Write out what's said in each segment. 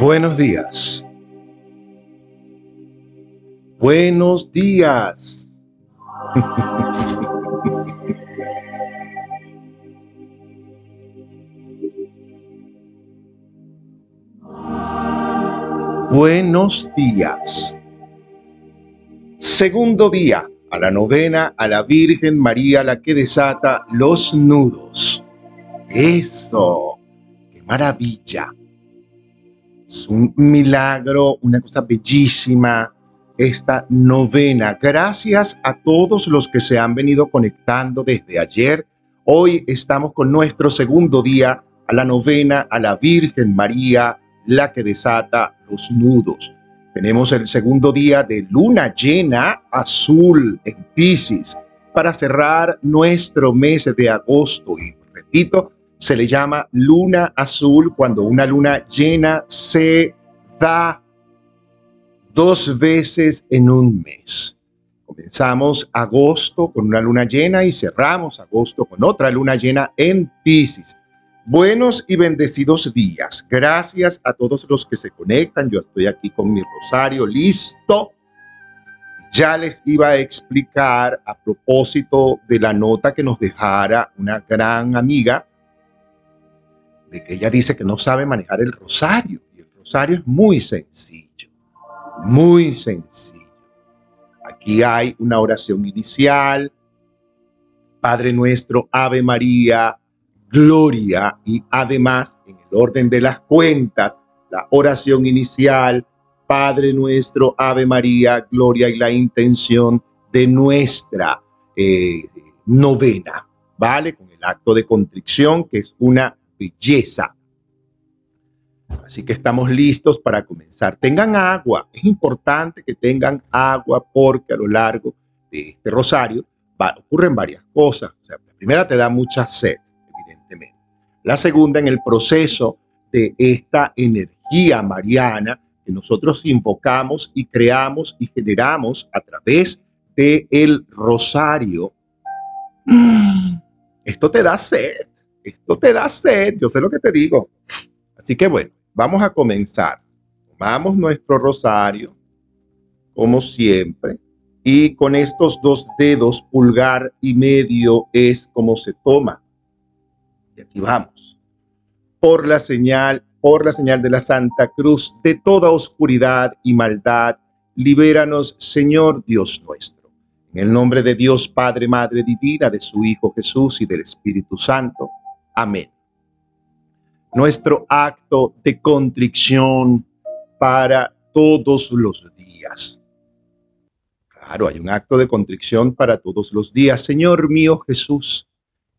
Buenos días. Buenos días. Buenos días. Segundo día a la novena a la Virgen María la que desata los nudos. Eso, qué maravilla. Es un milagro, una cosa bellísima esta novena. Gracias a todos los que se han venido conectando desde ayer. Hoy estamos con nuestro segundo día a la novena a la Virgen María, la que desata los nudos. Tenemos el segundo día de luna llena azul en Pisces para cerrar nuestro mes de agosto. Y repito, se le llama luna azul cuando una luna llena se da dos veces en un mes. Comenzamos agosto con una luna llena y cerramos agosto con otra luna llena en Pisces. Buenos y bendecidos días. Gracias a todos los que se conectan. Yo estoy aquí con mi rosario listo. Ya les iba a explicar a propósito de la nota que nos dejara una gran amiga de que ella dice que no sabe manejar el rosario. Y el rosario es muy sencillo, muy sencillo. Aquí hay una oración inicial, Padre nuestro, Ave María, Gloria, y además en el orden de las cuentas, la oración inicial, Padre nuestro, Ave María, Gloria y la intención de nuestra eh, novena, ¿vale? Con el acto de contrición, que es una belleza. Así que estamos listos para comenzar. Tengan agua. Es importante que tengan agua porque a lo largo de este rosario ocurren varias cosas. O sea, la primera te da mucha sed, evidentemente. La segunda, en el proceso de esta energía mariana que nosotros invocamos y creamos y generamos a través de el rosario, esto te da sed esto te da sed, yo sé lo que te digo. Así que bueno, vamos a comenzar. Tomamos nuestro rosario, como siempre, y con estos dos dedos, pulgar y medio, es como se toma. Y aquí vamos. Por la señal, por la señal de la Santa Cruz, de toda oscuridad y maldad, libéranos, Señor Dios nuestro. En el nombre de Dios Padre, Madre Divina, de su Hijo Jesús y del Espíritu Santo Amén. Nuestro acto de contrición para todos los días. Claro, hay un acto de contrición para todos los días. Señor mío Jesús,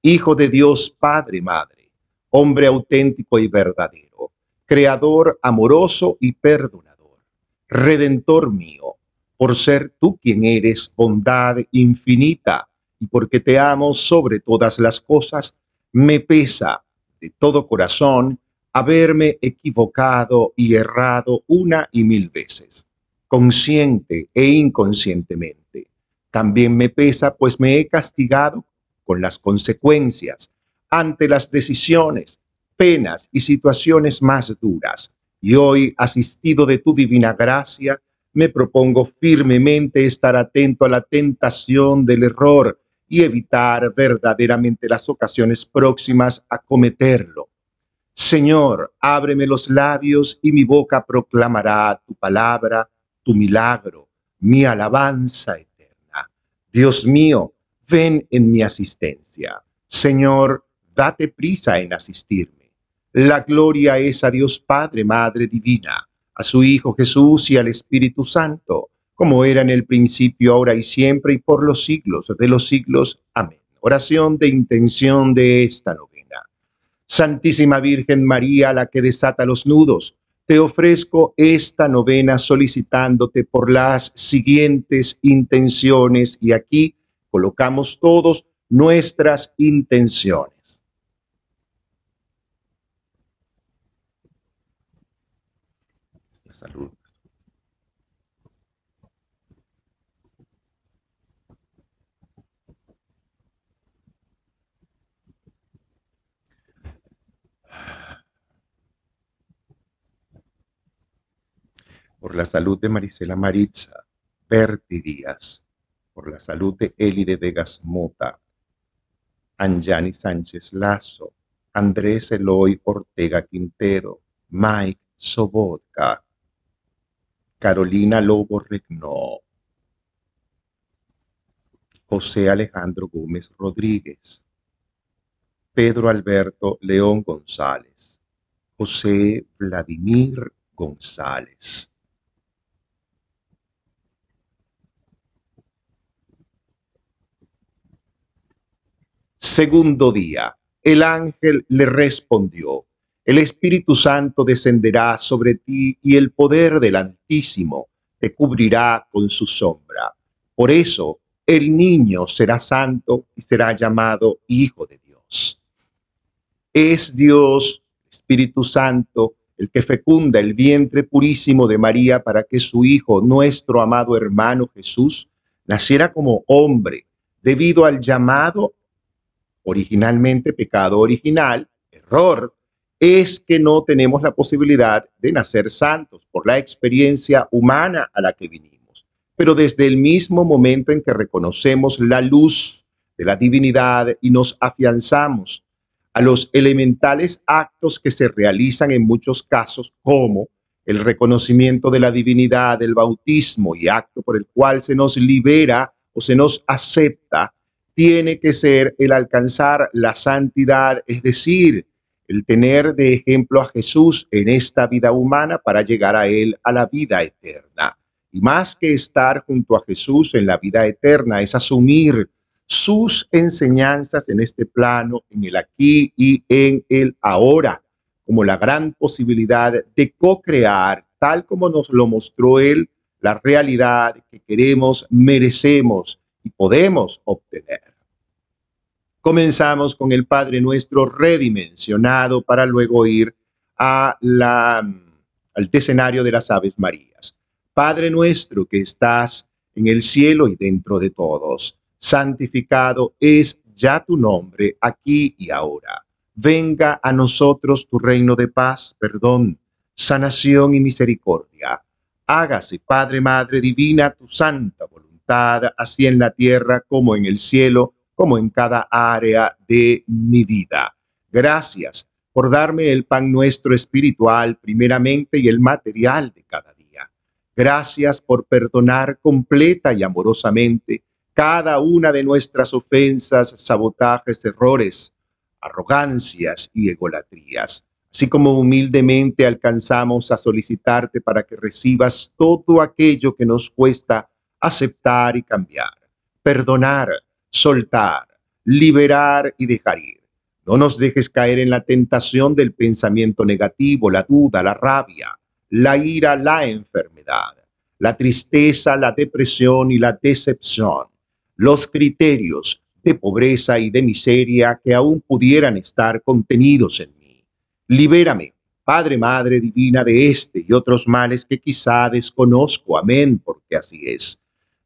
Hijo de Dios, Padre, Madre, hombre auténtico y verdadero, Creador amoroso y perdonador, Redentor mío, por ser tú quien eres bondad infinita y porque te amo sobre todas las cosas, me pesa de todo corazón haberme equivocado y errado una y mil veces, consciente e inconscientemente. También me pesa pues me he castigado con las consecuencias ante las decisiones, penas y situaciones más duras. Y hoy, asistido de tu divina gracia, me propongo firmemente estar atento a la tentación del error y evitar verdaderamente las ocasiones próximas a cometerlo. Señor, ábreme los labios y mi boca proclamará tu palabra, tu milagro, mi alabanza eterna. Dios mío, ven en mi asistencia. Señor, date prisa en asistirme. La gloria es a Dios Padre, Madre Divina, a su Hijo Jesús y al Espíritu Santo como era en el principio, ahora y siempre, y por los siglos de los siglos. Amén. Oración de intención de esta novena. Santísima Virgen María, la que desata los nudos, te ofrezco esta novena solicitándote por las siguientes intenciones y aquí colocamos todos nuestras intenciones. Salud. Por la salud de Marisela Maritza, Berti Díaz, por la salud de Eli de Vegas Mota, Anjani Sánchez Lazo, Andrés Eloy Ortega Quintero, Mike Sobotka, Carolina Lobo Regnó, José Alejandro Gómez Rodríguez, Pedro Alberto León González, José Vladimir González. Segundo día, el ángel le respondió, el Espíritu Santo descenderá sobre ti y el poder del Altísimo te cubrirá con su sombra. Por eso el niño será santo y será llamado Hijo de Dios. Es Dios, Espíritu Santo, el que fecunda el vientre purísimo de María para que su Hijo, nuestro amado hermano Jesús, naciera como hombre, debido al llamado originalmente pecado original, error, es que no tenemos la posibilidad de nacer santos por la experiencia humana a la que vinimos. Pero desde el mismo momento en que reconocemos la luz de la divinidad y nos afianzamos a los elementales actos que se realizan en muchos casos, como el reconocimiento de la divinidad, del bautismo y acto por el cual se nos libera o se nos acepta, tiene que ser el alcanzar la santidad, es decir, el tener de ejemplo a Jesús en esta vida humana para llegar a Él a la vida eterna. Y más que estar junto a Jesús en la vida eterna, es asumir sus enseñanzas en este plano, en el aquí y en el ahora, como la gran posibilidad de co-crear, tal como nos lo mostró Él, la realidad que queremos, merecemos y podemos obtener. Comenzamos con el Padre Nuestro redimensionado para luego ir a la, al escenario de las Aves Marías. Padre nuestro que estás en el cielo y dentro de todos, santificado es ya tu nombre aquí y ahora. Venga a nosotros tu reino de paz, perdón, sanación y misericordia. Hágase, Padre, Madre Divina, tu santa voluntad así en la tierra como en el cielo, como en cada área de mi vida. Gracias por darme el pan nuestro espiritual primeramente y el material de cada día. Gracias por perdonar completa y amorosamente cada una de nuestras ofensas, sabotajes, errores, arrogancias y egolatrías, así como humildemente alcanzamos a solicitarte para que recibas todo aquello que nos cuesta aceptar y cambiar, perdonar, soltar, liberar y dejar ir. No nos dejes caer en la tentación del pensamiento negativo, la duda, la rabia, la ira, la enfermedad, la tristeza, la depresión y la decepción, los criterios de pobreza y de miseria que aún pudieran estar contenidos en mí. Libérame, Padre, Madre Divina, de este y otros males que quizá desconozco. Amén, porque así es.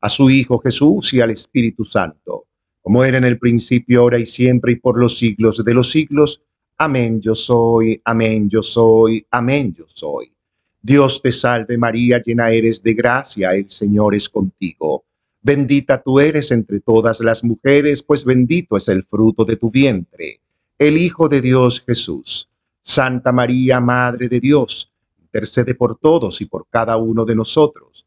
a su Hijo Jesús y al Espíritu Santo, como era en el principio, ahora y siempre, y por los siglos de los siglos. Amén yo soy, amén yo soy, amén yo soy. Dios te salve María, llena eres de gracia, el Señor es contigo. Bendita tú eres entre todas las mujeres, pues bendito es el fruto de tu vientre, el Hijo de Dios Jesús. Santa María, Madre de Dios, intercede por todos y por cada uno de nosotros,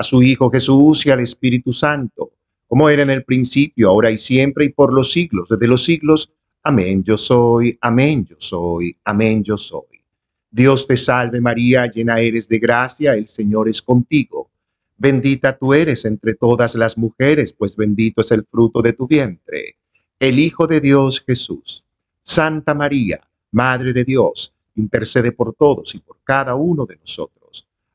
a su Hijo Jesús y al Espíritu Santo, como era en el principio, ahora y siempre, y por los siglos de los siglos. Amén yo soy, amén yo soy, amén yo soy. Dios te salve María, llena eres de gracia, el Señor es contigo Bendita tú eres entre todas las mujeres, pues bendito es el fruto de tu vientre, el Hijo de Dios Jesús. Santa María, Madre de Dios, intercede por todos y por cada uno de nosotros,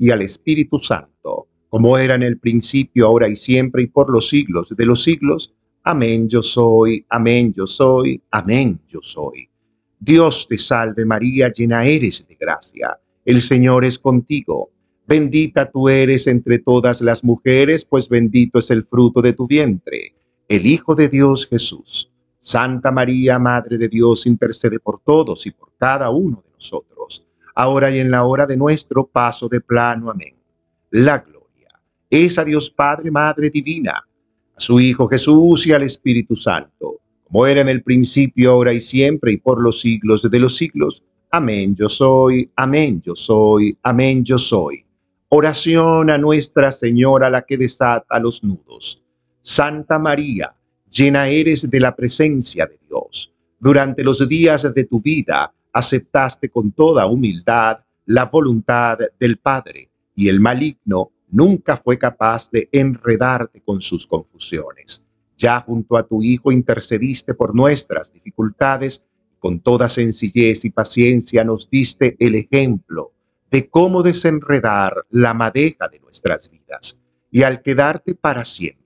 y al Espíritu Santo, como era en el principio, ahora y siempre, y por los siglos de los siglos. Amén yo soy, amén yo soy, amén yo soy. Dios te salve María, llena eres de gracia. El Señor es contigo Bendita tú eres entre todas las mujeres, pues bendito es el fruto de tu vientre, el Hijo de Dios Jesús. Santa María, Madre de Dios, intercede por todos y por cada uno de nosotros, ahora y en la hora de nuestro paso de plano. Amén. La gloria es a Dios Padre, Madre Divina, a su Hijo Jesús y al Espíritu Santo, como era en el principio, ahora y siempre, y por los siglos de los siglos. Amén, yo soy, amén, yo soy, amén, yo soy. Oración a Nuestra Señora, la que desata los nudos. Santa María, llena eres de la presencia de Dios. Durante los días de tu vida, aceptaste con toda humildad la voluntad del Padre y el maligno nunca fue capaz de enredarte con sus confusiones. Ya junto a tu Hijo intercediste por nuestras dificultades, con toda sencillez y paciencia nos diste el ejemplo de cómo desenredar la madeja de nuestras vidas. Y al quedarte para siempre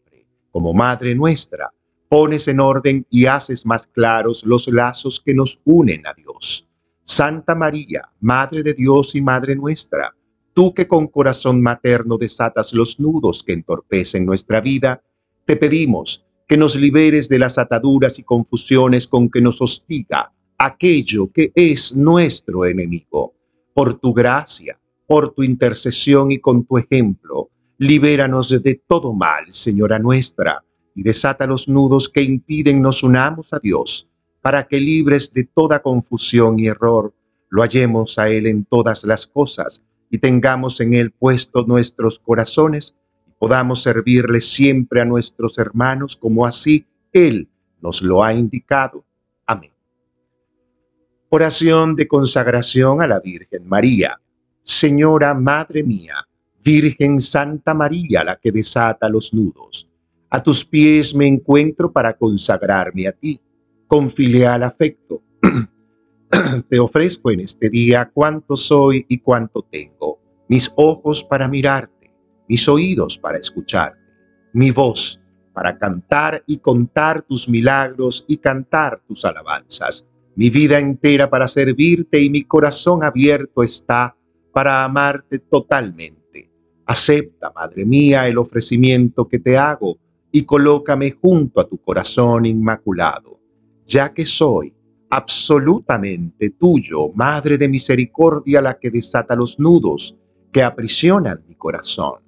como Madre nuestra, pones en orden y haces más claros los lazos que nos unen a Dios. Santa María, Madre de Dios y Madre nuestra, tú que con corazón materno desatas los nudos que entorpecen nuestra vida, te pedimos que nos liberes de las ataduras y confusiones con que nos hostiga aquello que es nuestro enemigo. Por tu gracia, por tu intercesión y con tu ejemplo, libéranos de todo mal, Señora nuestra, y desata los nudos que impiden nos unamos a Dios para que libres de toda confusión y error, lo hallemos a Él en todas las cosas y tengamos en Él puestos nuestros corazones y podamos servirle siempre a nuestros hermanos como así Él nos lo ha indicado. Amén. Oración de consagración a la Virgen María. Señora Madre mía, Virgen Santa María, la que desata los nudos, a tus pies me encuentro para consagrarme a ti con filial afecto. Te ofrezco en este día cuánto soy y cuánto tengo, mis ojos para mirarte, mis oídos para escucharte, mi voz para cantar y contar tus milagros y cantar tus alabanzas, mi vida entera para servirte y mi corazón abierto está para amarte totalmente. Acepta, Madre mía, el ofrecimiento que te hago y colócame junto a tu corazón inmaculado ya que soy absolutamente tuyo, Madre de Misericordia, la que desata los nudos que aprisionan mi corazón.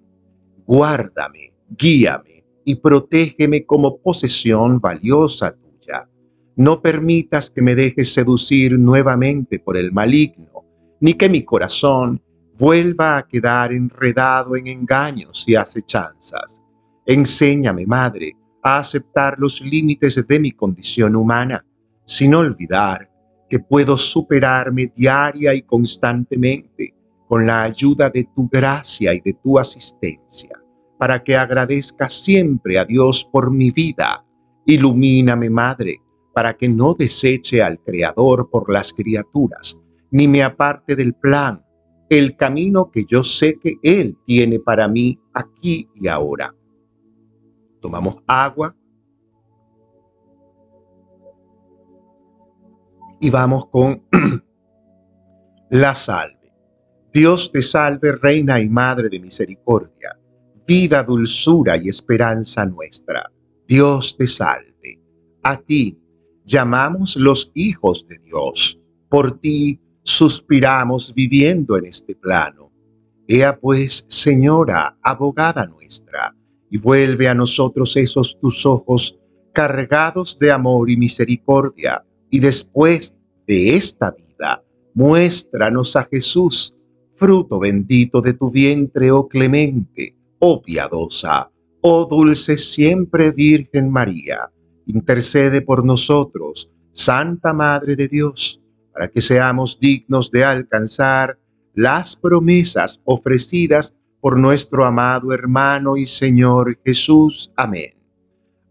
Guárdame, guíame y protégeme como posesión valiosa tuya. No permitas que me dejes seducir nuevamente por el maligno, ni que mi corazón vuelva a quedar enredado en engaños y acechanzas. Enséñame, Madre, a aceptar los límites de mi condición humana, sin olvidar que puedo superarme diaria y constantemente con la ayuda de tu gracia y de tu asistencia, para que agradezca siempre a Dios por mi vida. Ilumíname, Madre, para que no deseche al Creador por las criaturas, ni me aparte del plan, el camino que yo sé que Él tiene para mí aquí y ahora tomamos agua y vamos con la salve. Dios te salve, Reina y Madre de Misericordia, vida, dulzura y esperanza nuestra. Dios te salve. A ti llamamos los hijos de Dios. Por ti suspiramos viviendo en este plano. Ea pues, Señora, abogada nuestra, y vuelve a nosotros esos tus ojos cargados de amor y misericordia, y después de esta vida, muéstranos a Jesús, fruto bendito de tu vientre, oh clemente, oh piadosa, oh dulce siempre Virgen María, intercede por nosotros, Santa Madre de Dios, para que seamos dignos de alcanzar las promesas ofrecidas por nuestro amado hermano y Señor Jesús. Amén.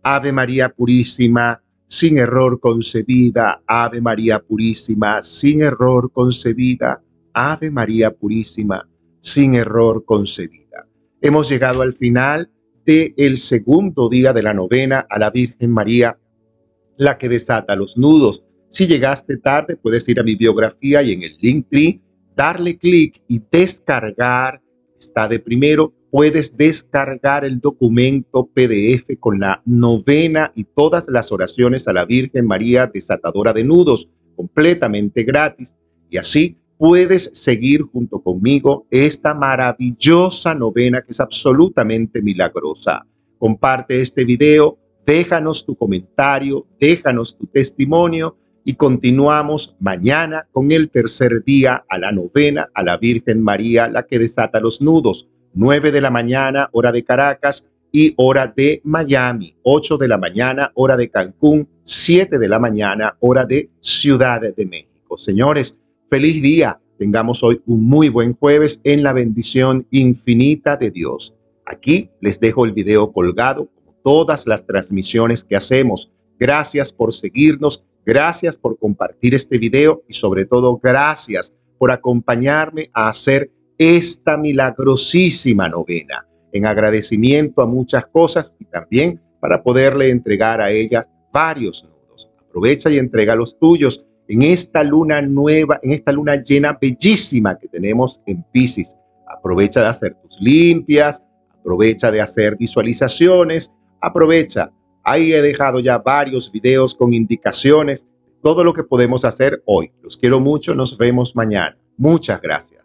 Ave María Purísima, sin error concebida. Ave María Purísima, sin error concebida. Ave María Purísima, sin error concebida. Hemos llegado al final del el segundo día de la novena a la Virgen María, la que desata los nudos. Si llegaste tarde, puedes ir a mi biografía y en el link tree, darle clic y descargar está de primero, puedes descargar el documento PDF con la novena y todas las oraciones a la Virgen María desatadora de nudos, completamente gratis. Y así puedes seguir junto conmigo esta maravillosa novena que es absolutamente milagrosa. Comparte este video, déjanos tu comentario, déjanos tu testimonio y continuamos mañana con el tercer día a la novena a la Virgen María, la que desata los nudos. 9 de la mañana, hora de Caracas, y hora de Miami, 8 de la mañana, hora de Cancún, 7 de la mañana, hora de Ciudad de México. Señores, feliz día. Tengamos hoy un muy buen jueves en la bendición infinita de Dios. Aquí les dejo el video colgado, todas las transmisiones que hacemos. Gracias por seguirnos, gracias por compartir este video y sobre todo gracias por acompañarme a hacer esta milagrosísima novena en agradecimiento a muchas cosas y también para poderle entregar a ella varios nudos. Aprovecha y entrega los tuyos en esta luna nueva, en esta luna llena bellísima que tenemos en Pisces. Aprovecha de hacer tus limpias, aprovecha de hacer visualizaciones, aprovecha. Ahí he dejado ya varios videos con indicaciones, todo lo que podemos hacer hoy. Los quiero mucho, nos vemos mañana. Muchas gracias.